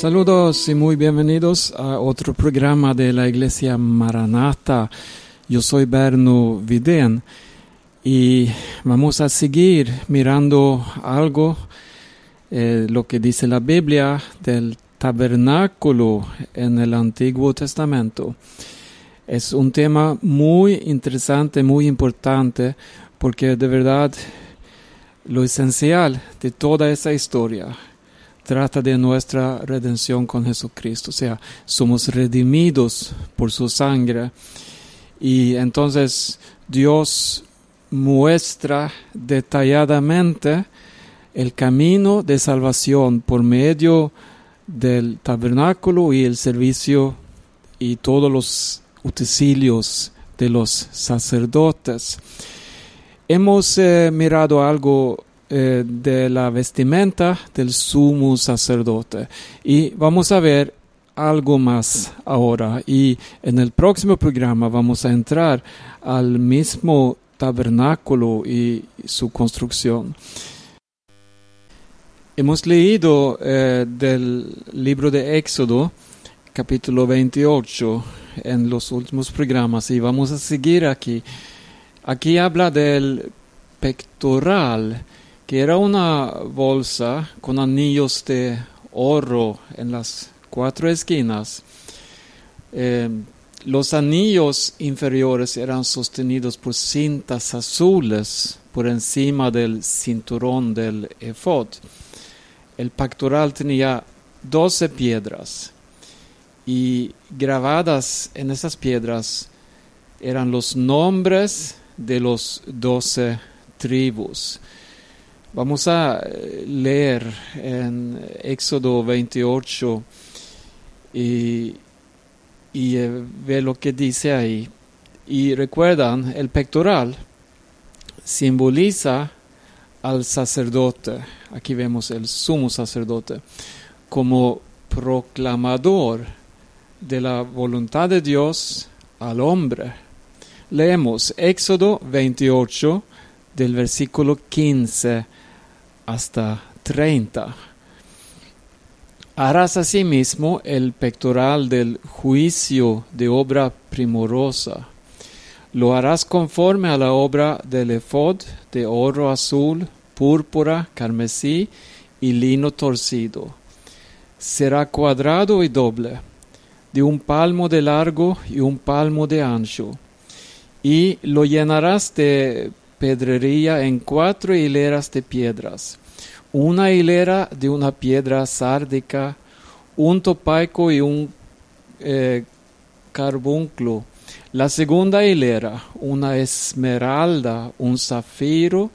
Saludos y muy bienvenidos a otro programa de la Iglesia Maranata. Yo soy Berno Vidén y vamos a seguir mirando algo, eh, lo que dice la Biblia del tabernáculo en el Antiguo Testamento. Es un tema muy interesante, muy importante, porque de verdad lo esencial de toda esa historia trata de nuestra redención con Jesucristo. O sea, somos redimidos por su sangre. Y entonces Dios muestra detalladamente el camino de salvación por medio del tabernáculo y el servicio y todos los utensilios de los sacerdotes. Hemos eh, mirado algo eh, de la vestimenta del sumo sacerdote y vamos a ver algo más ahora y en el próximo programa vamos a entrar al mismo tabernáculo y su construcción. Hemos leído eh, del libro de Éxodo, capítulo 28, en los últimos programas y vamos a seguir aquí. Aquí habla del pectoral, que era una bolsa con anillos de oro en las cuatro esquinas. Eh, los anillos inferiores eran sostenidos por cintas azules por encima del cinturón del efod. El pectoral tenía doce piedras y grabadas en esas piedras eran los nombres de los doce tribus. Vamos a eh, leer en Éxodo 28 y, y eh, ver lo que dice ahí. Y recuerdan, el pectoral simboliza al sacerdote, aquí vemos el sumo sacerdote, como proclamador de la voluntad de Dios al hombre. Leemos Éxodo 28 del versículo 15 hasta 30. Harás asimismo el pectoral del juicio de obra primorosa. Lo harás conforme a la obra del efod de oro azul, púrpura, carmesí y lino torcido. Será cuadrado y doble, de un palmo de largo y un palmo de ancho, y lo llenarás de pedrería en cuatro hileras de piedras, una hilera de una piedra sárdica, un topaico y un eh, carbunclo. La segunda hilera, una esmeralda, un zafiro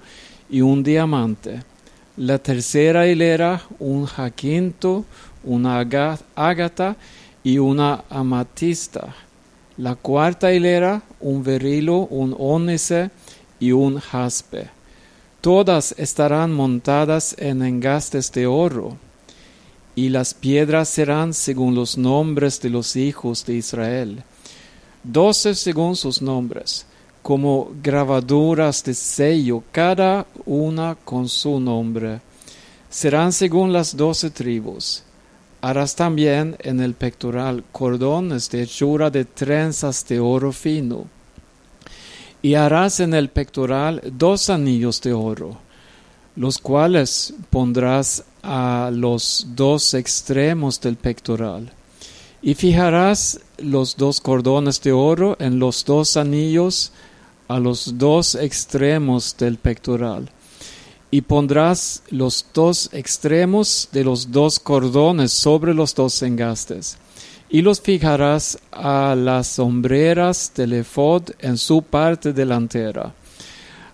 y un diamante. La tercera hilera, un jaquinto, una ágata y una amatista. La cuarta hilera, un berilo, un ónice y un jaspe. Todas estarán montadas en engastes de oro, y las piedras serán según los nombres de los hijos de Israel, doce según sus nombres, como grabaduras de sello, cada una con su nombre. Serán según las doce tribus. Harás también en el pectoral cordones de hechura de trenzas de oro fino y harás en el pectoral dos anillos de oro, los cuales pondrás a los dos extremos del pectoral. Y fijarás los dos cordones de oro en los dos anillos a los dos extremos del pectoral. Y pondrás los dos extremos de los dos cordones sobre los dos engastes y los fijarás a las sombreras del efod en su parte delantera.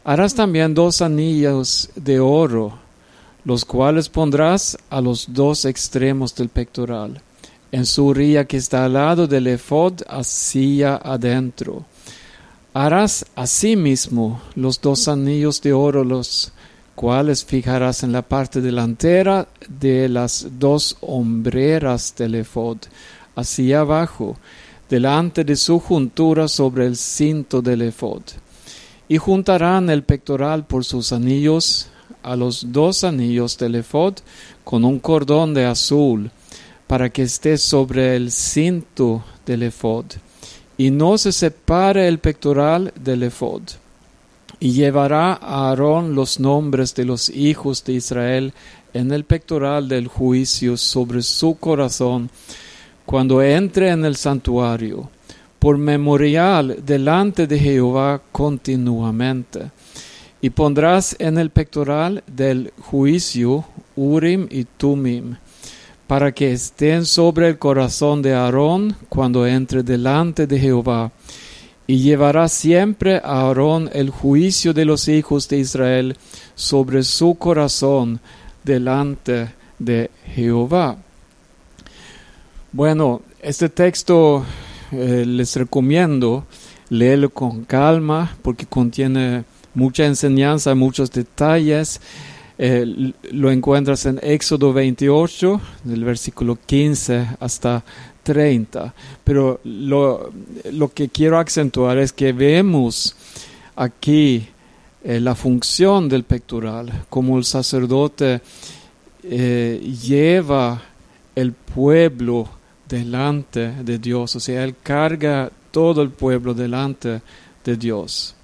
Harás también dos anillos de oro, los cuales pondrás a los dos extremos del pectoral, en su ría que está al lado del efod hacia adentro. Harás asimismo los dos anillos de oro, los cuales fijarás en la parte delantera de las dos hombreras del efod, hacia abajo, delante de su juntura sobre el cinto del efod. Y juntarán el pectoral por sus anillos a los dos anillos del efod con un cordón de azul. para que esté sobre el cinto del efod, y no se separe el pectoral del efod. Y llevará a Aarón los nombres de los hijos de Israel en el pectoral del juicio sobre su corazón cuando entre en el santuario, por memorial delante de Jehová continuamente. Y pondrás en el pectoral del juicio Urim y Tumim, para que estén sobre el corazón de Aarón cuando entre delante de Jehová. Y llevará siempre a Aarón el juicio de los hijos de Israel sobre su corazón delante de Jehová. Bueno, este texto eh, les recomiendo leerlo con calma porque contiene mucha enseñanza, muchos detalles. Eh, lo encuentras en Éxodo 28, del versículo 15 hasta 30. Pero lo, que quiero acentuar es que vemos aquí eh, la función del pectoral, como el sacerdote lleva el pueblo delante de Dios, o sea, él carga todo el pueblo delante de Dios.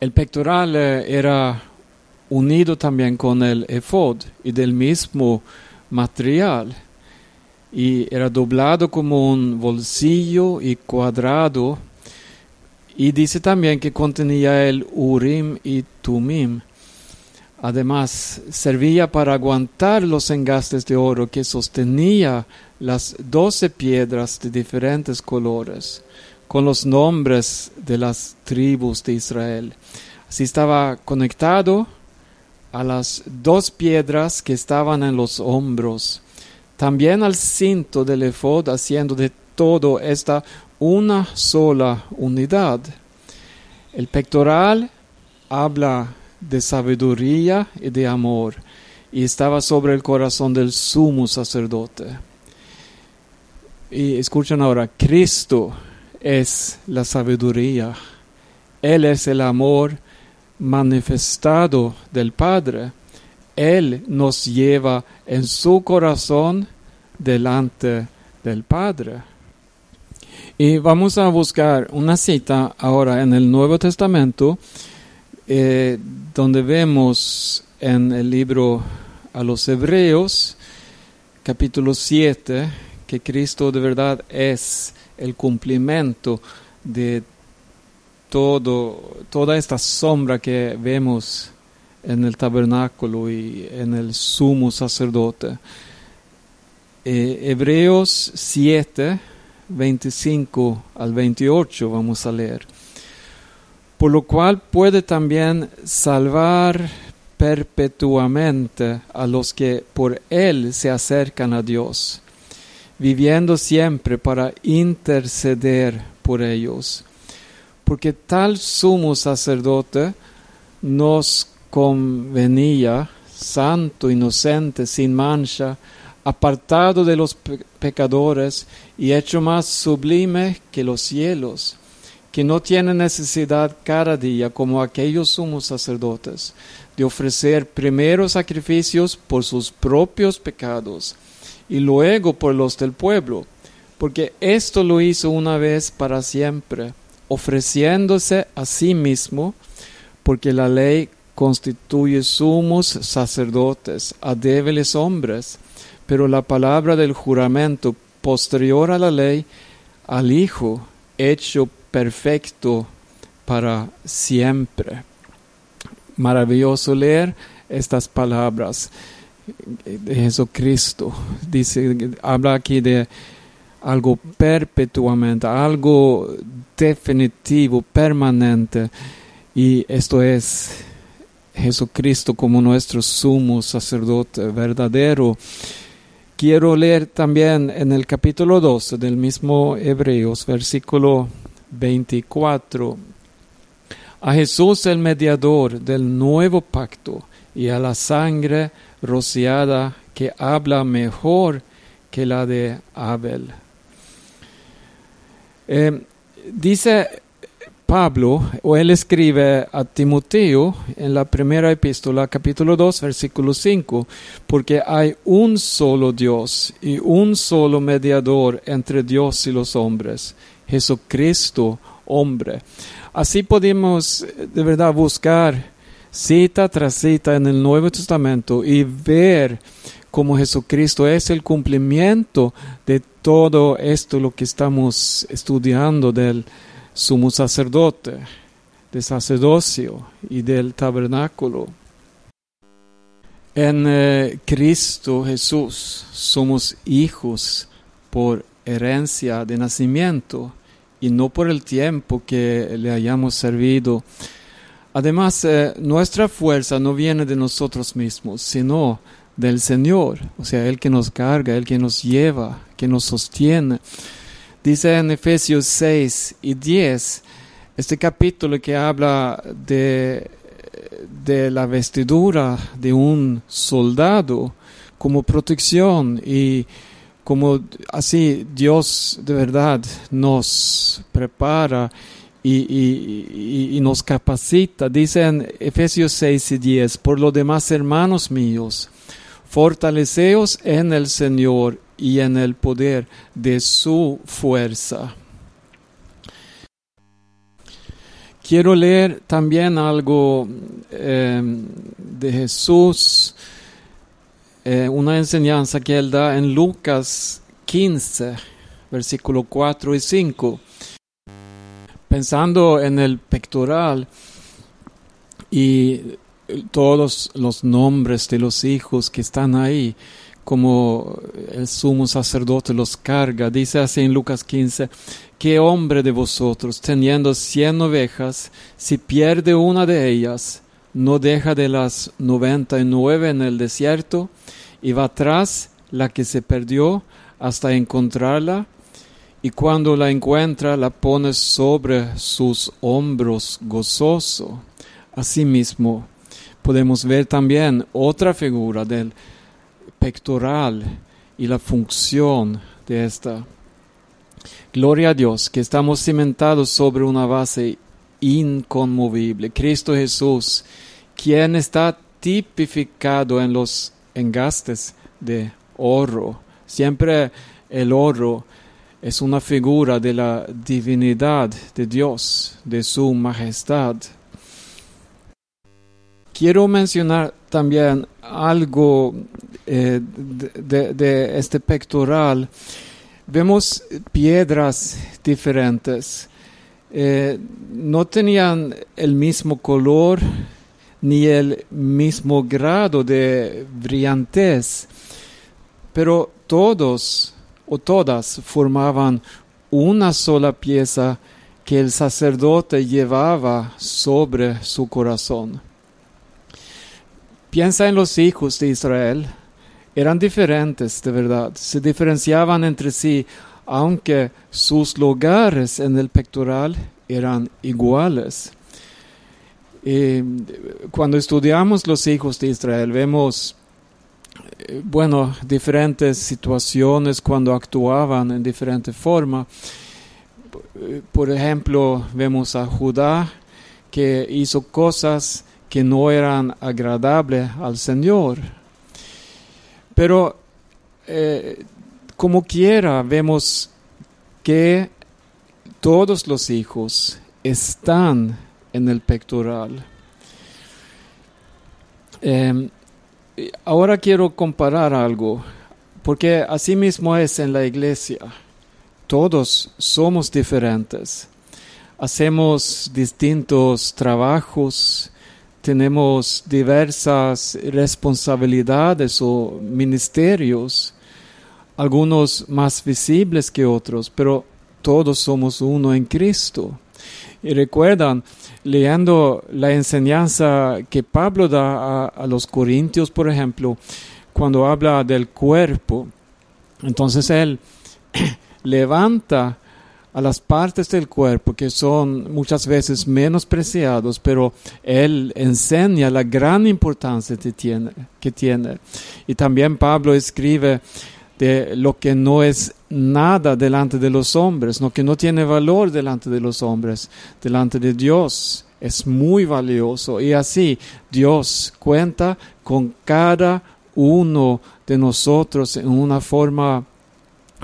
El pectoral eh, era unido también con el efod y del mismo material y era doblado como un bolsillo y cuadrado y dice también que contenía el Urim y Tumim. Además, servía para aguantar los engastes de oro que sostenía las doce piedras de diferentes colores, con los nombres de las tribus de Israel. Así estaba conectado a las dos piedras que estaban en los hombros, también al cinto del efod, haciendo de todo esta una sola unidad. El pectoral habla de sabiduría y de amor y estaba sobre el corazón del sumo sacerdote. Y escuchen ahora, Cristo es la sabiduría, Él es el amor manifestado del Padre, Él nos lleva en su corazón delante del Padre. Y vamos a buscar una cita ahora en el Nuevo Testamento, eh, donde vemos en el libro a los Hebreos, capítulo 7, que Cristo de verdad es el cumplimiento de todo, toda esta sombra que vemos en el tabernáculo y en el sumo sacerdote. Eh, Hebreos 7, 25 al 28 vamos a leer. Por lo cual puede también salvar perpetuamente a los que por él se acercan a Dios, viviendo siempre para interceder por ellos. Porque tal sumo sacerdote nos convenía, santo, inocente, sin mancha, apartado de los pecadores y hecho más sublime que los cielos, que no tiene necesidad cada día, como aquellos sumos sacerdotes, de ofrecer primero sacrificios por sus propios pecados y luego por los del pueblo, porque esto lo hizo una vez para siempre, ofreciéndose a sí mismo, porque la ley constituye sumos sacerdotes a débiles hombres, pero la palabra del juramento posterior a la ley, al Hijo hecho perfecto para siempre. Maravilloso leer estas palabras Jesucristo. Dice, habla aquí de algo perpetuamente, algo definitivo, permanente. Y esto es Jesucristo como nuestro sumo sacerdote verdadero quiero leer también en el capítulo 2 del mismo Hebreos, versículo 24, a Jesús el mediador del nuevo pacto y a la sangre que habla mejor que la de Abel. Eh, dice Pablo, o él escribe a Timoteo en la primera epístola, capítulo 2, versículo 5, porque hay un solo Dios y un solo mediador entre Dios y los hombres, Jesucristo, hombre. Así podemos de verdad buscar cita tras cita en el Nuevo Testamento y ver cómo Jesucristo es el cumplimiento de todo esto lo que estamos estudiando del sumo sacerdote, del sacerdocio y del tabernáculo. En eh, Cristo Jesús somos hijos por herencia de nacimiento y no por el tiempo que le hayamos servido. Además, eh, nuestra fuerza no viene de nosotros mismos, sino del Señor, o sea, el que nos carga, el que nos lleva, que nos sostiene. Dice en Efesios 6 y 10, este capítulo que habla de, de la vestidura de un soldado como protección y como así Dios de verdad nos prepara y, nos capacita. Dice en Efesios 6 y 10, por lo demás, hermanos míos, fortaleceos en el Señor y en el poder de su fuerza. Quiero leer también algo em, de Jesús, eh, una enseñanza que él da en Lucas 15, versículo 4 y 5. Pensando en el pectoral y todos los nombres de los hijos que están ahí, como el sumo sacerdote los carga. Dice así en Lucas 15, ¿qué hombre de vosotros, teniendo cien ovejas, si pierde una de ellas, no deja de las noventa y nueve en el desierto y va tras la que se perdió hasta encontrarla? Y cuando la encuentra, la pone sobre sus hombros gozoso. Asimismo, podemos ver también otra figura del pectoral y la función de esta. Gloria a Dios que estamos cimentados sobre una base inconmovible. Cristo Jesús, quien está tipificado en los engastes de oro. Siempre el oro es una figura de la divinidad de Dios, de su majestad. Quiero mencionar también algo eh, de, este pectoral. Vemos piedras diferentes. Eh, no tenían el mismo color ni el mismo grado de brillantez, pero todos o todas formaban una sola pieza que el sacerdote llevaba sobre su corazón. Piensa en los hijos de Israel. Eran diferentes, de verdad. Se diferenciaban entre sí, aunque sus lugares en el pectoral eran iguales. Y cuando estudiamos los hijos de Israel, vemos, eh, bueno, diferentes situaciones cuando actuaban en diferente forma. Por ejemplo, vemos a Judá que hizo cosas que no eran agradables al Señor. Pero eh, como quiera, vemos que todos los hijos están en el pectoral. Em, ahora quiero comparar algo, porque así mismo es en la iglesia. Todos somos diferentes. Hacemos distintos trabajos, tenemos diversas responsabilidades o ministerios, algunos más visibles que otros, pero todos somos uno en Cristo. Y recuerdan, leyendo la enseñanza que Pablo da a, los corintios, por ejemplo, cuando habla del cuerpo, entonces él levanta a las partes del cuerpo que son muchas veces menospreciados, pero él enseña la gran importancia que tiene. Y también Pablo escribe de lo que no es nada delante de los hombres, lo que no tiene valor delante de los hombres, delante de Dios es muy valioso y así Dios cuenta con cada uno de nosotros en una forma,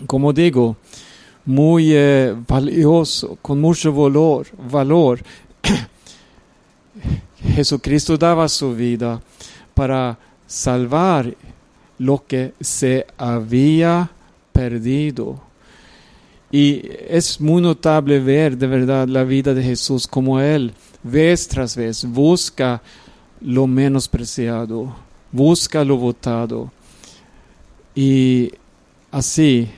como digo, muy eh, valioso, con mucho valor, valor. Jesucristo daba su vida para salvar lo que se había perdido. Y es muy notable ver de verdad la vida de Jesús como Él vez tras vez busca lo menospreciado, busca lo votado y así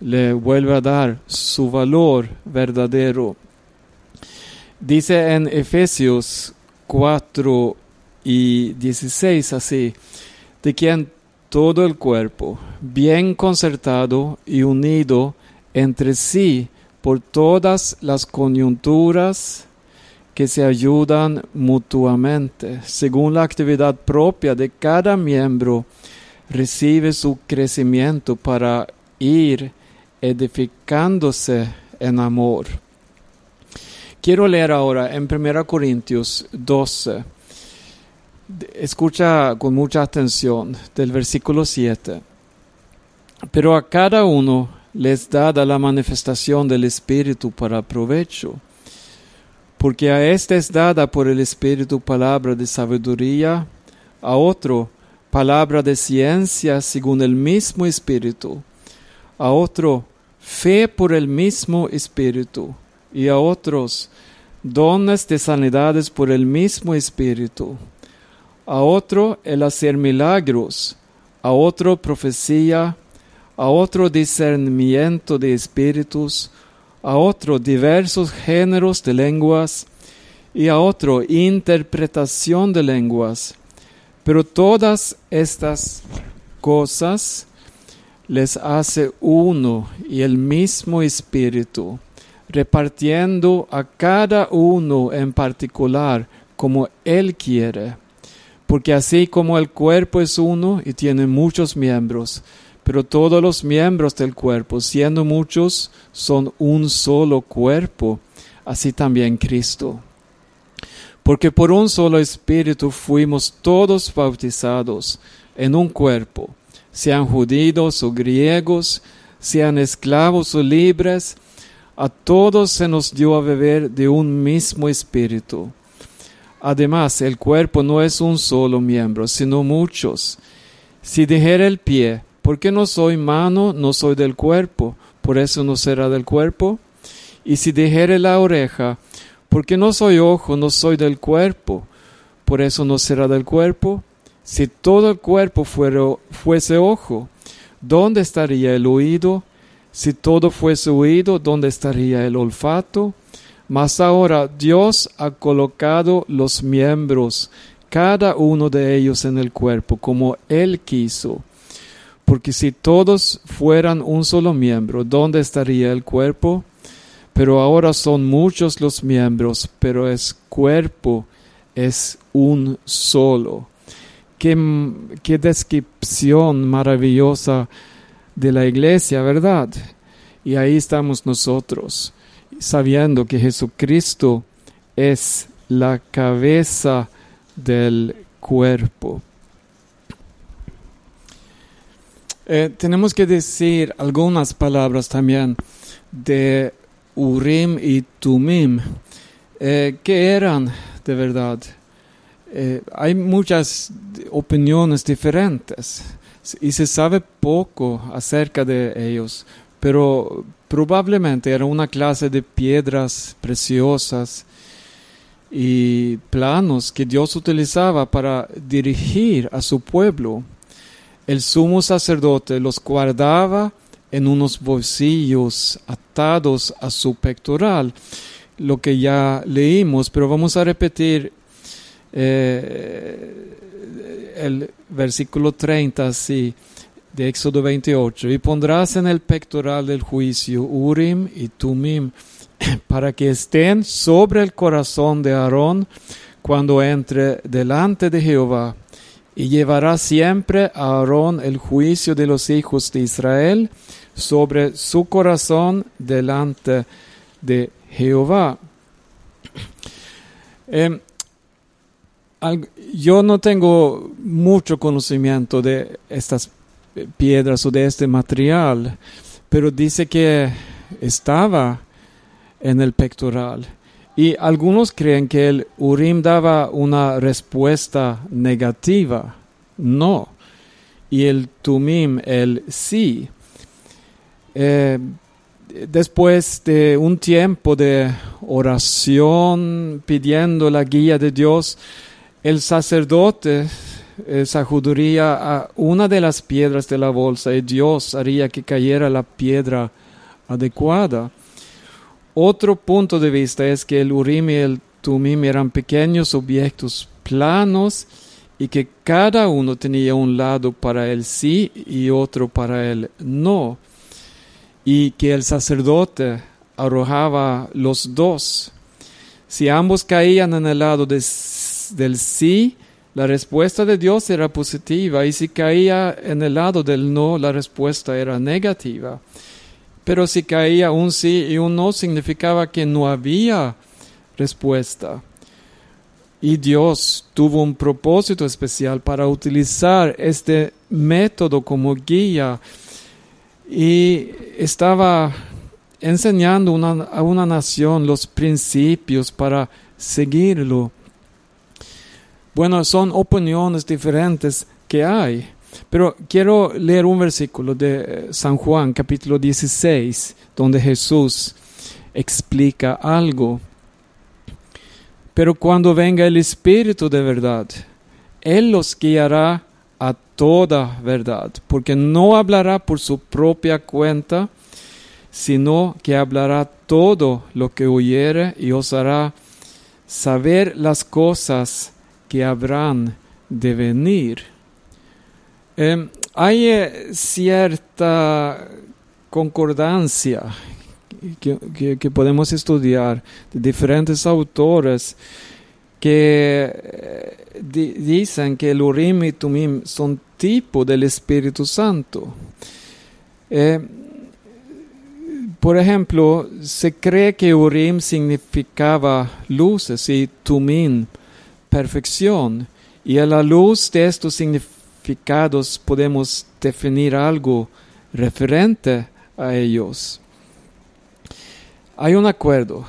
le vuelve a dar su valor verdadero. Dice en Efesios 4 y 16 así, de quien todo el cuerpo, bien concertado y unido entre sí por todas las coyunturas, que se ayudan mutuamente. Según la actividad propia de cada miembro, recibe su crecimiento para ir edificándose en amor. Quiero leer ahora en 1 Corintios 12. Escucha con mucha atención del versículo 7. Pero a cada uno les da la manifestación del Espíritu para provecho porque a este es dada por el Espíritu palabra de sabiduría, a otro palabra de ciencia según el mismo Espíritu, a otro fe por el mismo Espíritu, y a otros dones de sanidades por el mismo Espíritu, a otro el hacer milagros, a otro profecía, a otro discernimiento de espíritus, a otro diversos géneros de lenguas y a otro interpretación de lenguas. Pero todas estas cosas les hace uno y el mismo espíritu, repartiendo a cada uno en particular como él quiere. Porque así como el cuerpo es uno y tiene muchos miembros, pero todos los miembros del cuerpo, siendo muchos, son un solo cuerpo, así también Cristo. Porque por un solo espíritu fuimos todos bautizados en un cuerpo, sean judíos o griegos, sean esclavos o libres, a todos se nos dio a beber de un mismo espíritu. Además, el cuerpo no es un solo miembro, sino muchos. Si dijera el pie, porque no soy mano, no soy del cuerpo, por eso no será del cuerpo. Y si dijere la oreja, porque no soy ojo, no soy del cuerpo, por eso no será del cuerpo. Si todo el cuerpo fuese ojo, ¿dónde estaría el oído? Si todo fuese oído, ¿dónde estaría el olfato? Mas ahora Dios ha colocado los miembros, cada uno de ellos en el cuerpo, como Él quiso porque si todos fueran un solo miembro, ¿dónde estaría el cuerpo? Pero ahora son muchos los miembros, pero es cuerpo, es un solo. Qué, qué descripción maravillosa de la iglesia, ¿verdad? Y ahí estamos nosotros, sabiendo que Jesucristo es la cabeza del cuerpo. Eh, tenemos que decir algunas palabras también de Urim y Tumim. Eh, ¿Qué eran de verdad? Eh, hay muchas opiniones diferentes y se sabe poco acerca de ellos, pero probablemente era una clase de piedras preciosas y planos que Dios utilizaba para dirigir a su pueblo. El sumo sacerdote los guardaba en unos bolsillos atados a su pectoral, lo que ya leímos, pero vamos a repetir eh, el versículo 30 así de Éxodo 28, y pondrás en el pectoral del juicio Urim y Tumim, para que estén sobre el corazón de Aarón cuando entre delante de Jehová y llevará siempre a Aarón el juicio de los hijos de Israel sobre su corazón delante de Jehová. Eh, yo no tengo mucho conocimiento de estas piedras o de este material, pero dice que estaba en el pectoral. Y algunos creen que el Urim daba una respuesta negativa. No. Y el Tumim, el sí. Eh, después de un tiempo de oración pidiendo la guía de Dios, el sacerdote sacudiría a una de las piedras de la bolsa y Dios haría que cayera la piedra adecuada. Otro punto de vista es que el Urim y el Tumim eran pequeños objetos planos y que cada uno tenía un lado para el sí y otro para el no, y que el sacerdote arrojaba los dos. Si ambos caían en el lado del sí, la respuesta de Dios era positiva, y si caía en el lado del no, la respuesta era negativa. Pero si caía un sí y un no, significaba que no había respuesta. Y Dios tuvo un propósito especial para utilizar este método como guía y estaba enseñando a una nación los principios para seguirlo. Bueno, son opiniones diferentes que hay. Pero quiero leer un versículo de eh, San Juan capítulo 16, donde Jesús explica algo. Pero cuando venga el Espíritu de verdad, Él los guiará a toda verdad, porque no hablará por su propia cuenta, sino que hablará todo lo que oyere y os hará saber las cosas que habrán de venir. Em, hay eh, cierta concordancia que, podemos estudiar de diferentes autores que eh, dicen que el Urim y Tumim son tipo del Espíritu Santo. Em, por ejemplo, se cree que Urim significaba luces y Tumim perfección, y a la luz de estos significados podemos definir algo referente a ellos. Hay un acuerdo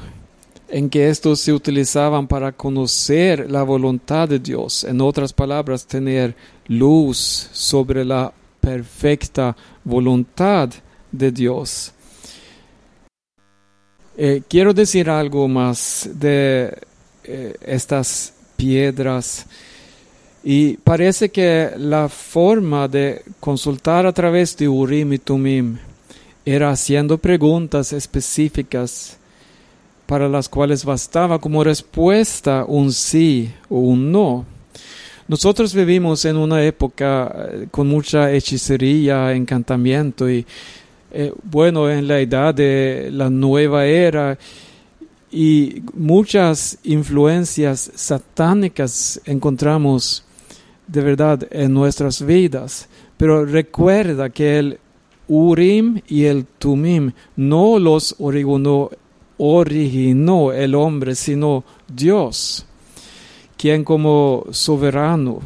en que estos se utilizaban para conocer la voluntad de Dios, en otras palabras, tener luz sobre la perfecta voluntad de Dios. Eh, quiero decir algo más de eh, estas piedras y parece que la forma de consultar a través de Urim y Tumim era haciendo preguntas específicas para las cuales bastaba como respuesta un sí o un no. Nosotros vivimos en una época eh, con mucha hechicería, encantamiento y eh, bueno, en la edad de la nueva era y muchas influencias satánicas encontramos de verdad en nuestras vidas. Pero recuerda que el Urim y el Tumim no los originó, originó el hombre, sino Dios, quien como soberano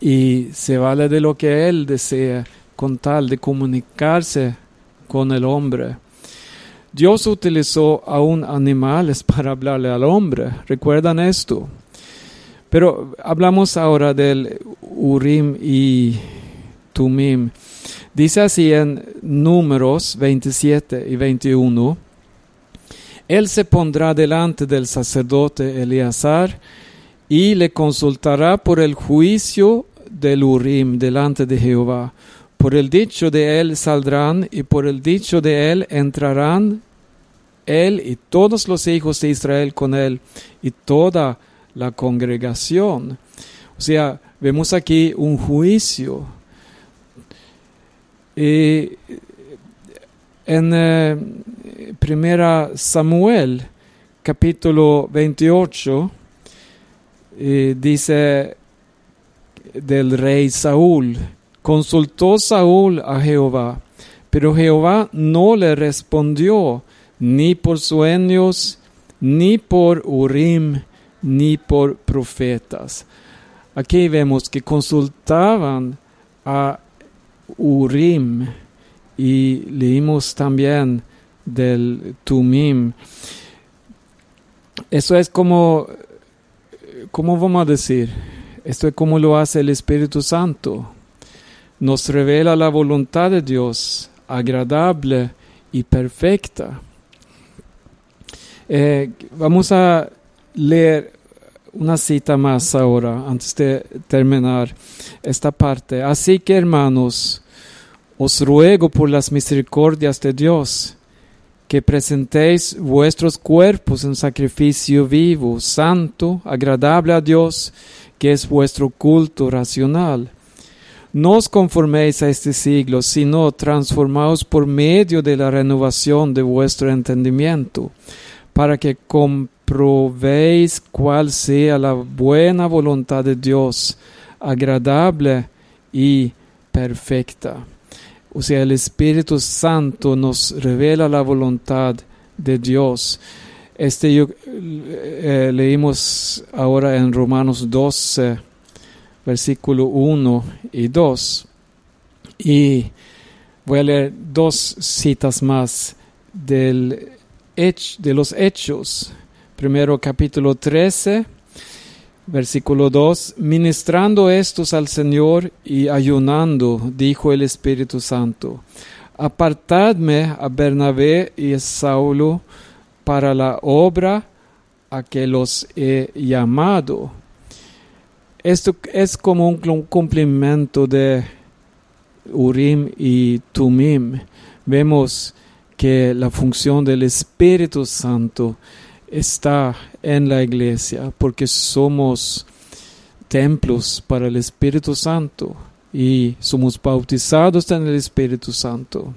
y se vale de lo que Él desea con tal de comunicarse con el hombre. Dios utilizó aún animales para hablarle al hombre. ¿Recuerdan esto? Pero hablamos ahora del Urim y Tumim. Dice así en Números 27 y 21. Él se pondrá delante del sacerdote Eleazar y le consultará por el juicio del Urim delante de Jehová. Por el dicho de él saldrán y por el dicho de él entrarán él y todos los hijos de Israel con él y toda la congregación. O sea, vemos aquí un juicio. En eh, primera Samuel, capítulo 28, dice del rey Saúl. Consultó Saúl a Jehová, pero Jehová no le respondió ni por sueños, ni por Urim, ni por profetas. Aquí vemos que consultaban a Urim y leímos también del Tumim. Eso es como, ¿cómo vamos a decir? Esto es como lo hace el Espíritu Santo. Nos revela la voluntad de Dios, agradable y perfecta. Eh, vamos a leer una cita más ahora, antes de terminar esta parte. Así que hermanos, os ruego por las misericordias de Dios, que presentéis vuestros cuerpos en sacrificio vivo, santo, agradable a Dios, que es vuestro culto racional. No os conforméis a este siglo, sino transformaos por medio de la renovación de vuestro entendimiento, para que comprobéis cuál sea la buena voluntad de Dios, agradable y perfecta. O sea, el Espíritu Santo nos revela la voluntad de Dios. Este yo, eh, leímos ahora en Romanos 12, versículo 1 y 2. Y voy a leer dos citas más del de los Hechos. Primero capítulo 13, Versículo 2. Ministrando estos al Señor y ayunando, dijo el Espíritu Santo, apartadme a Bernabé y a Saulo para la obra a que los he llamado. Esto es como un cumplimiento de Urim y Tumim. Vemos que la función del Espíritu Santo está en la iglesia porque somos templos para el Espíritu Santo y somos bautizados en el Espíritu Santo.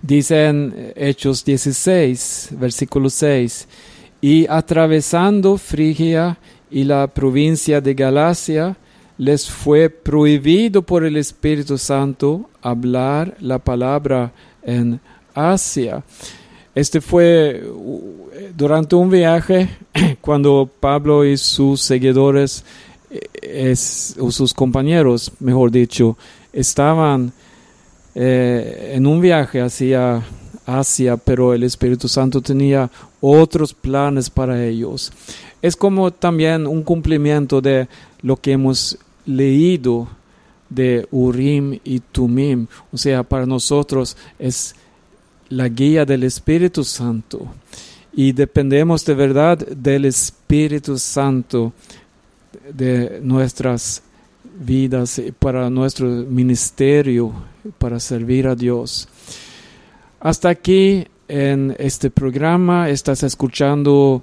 Dice en Hechos 16, versículo 6, y atravesando Frigia y la provincia de Galacia, les fue prohibido por el Espíritu Santo hablar la palabra en Asia. Este fue durante un viaje cuando Pablo y sus seguidores eh, o sus compañeros, mejor dicho, estaban eh, en un viaje hacia Asia, pero el Espíritu Santo tenía otros planes para ellos. Es como también un cumplimiento de lo que hemos leído de Urim y Tumim. O sea, para nosotros es la guía del Espíritu Santo y dependemos de verdad del Espíritu Santo de nuestras vidas para nuestro ministerio, para servir a Dios. Hasta aquí en este programa estás escuchando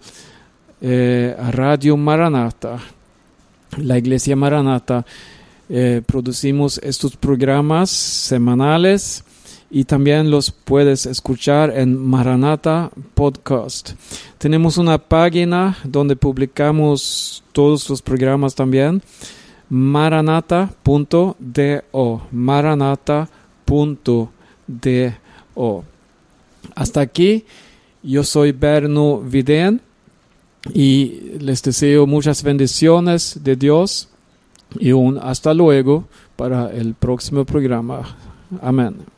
eh, Radio Maranata, la Iglesia Maranata. Eh, producimos estos programas semanales y también los puedes escuchar en Maranata Podcast. Tenemos una página donde publicamos todos los programas también, maranata.do, maranata.do. Hasta aquí, yo soy Berno Viden y les deseo muchas bendiciones de Dios y un hasta luego para el próximo programa. Amén.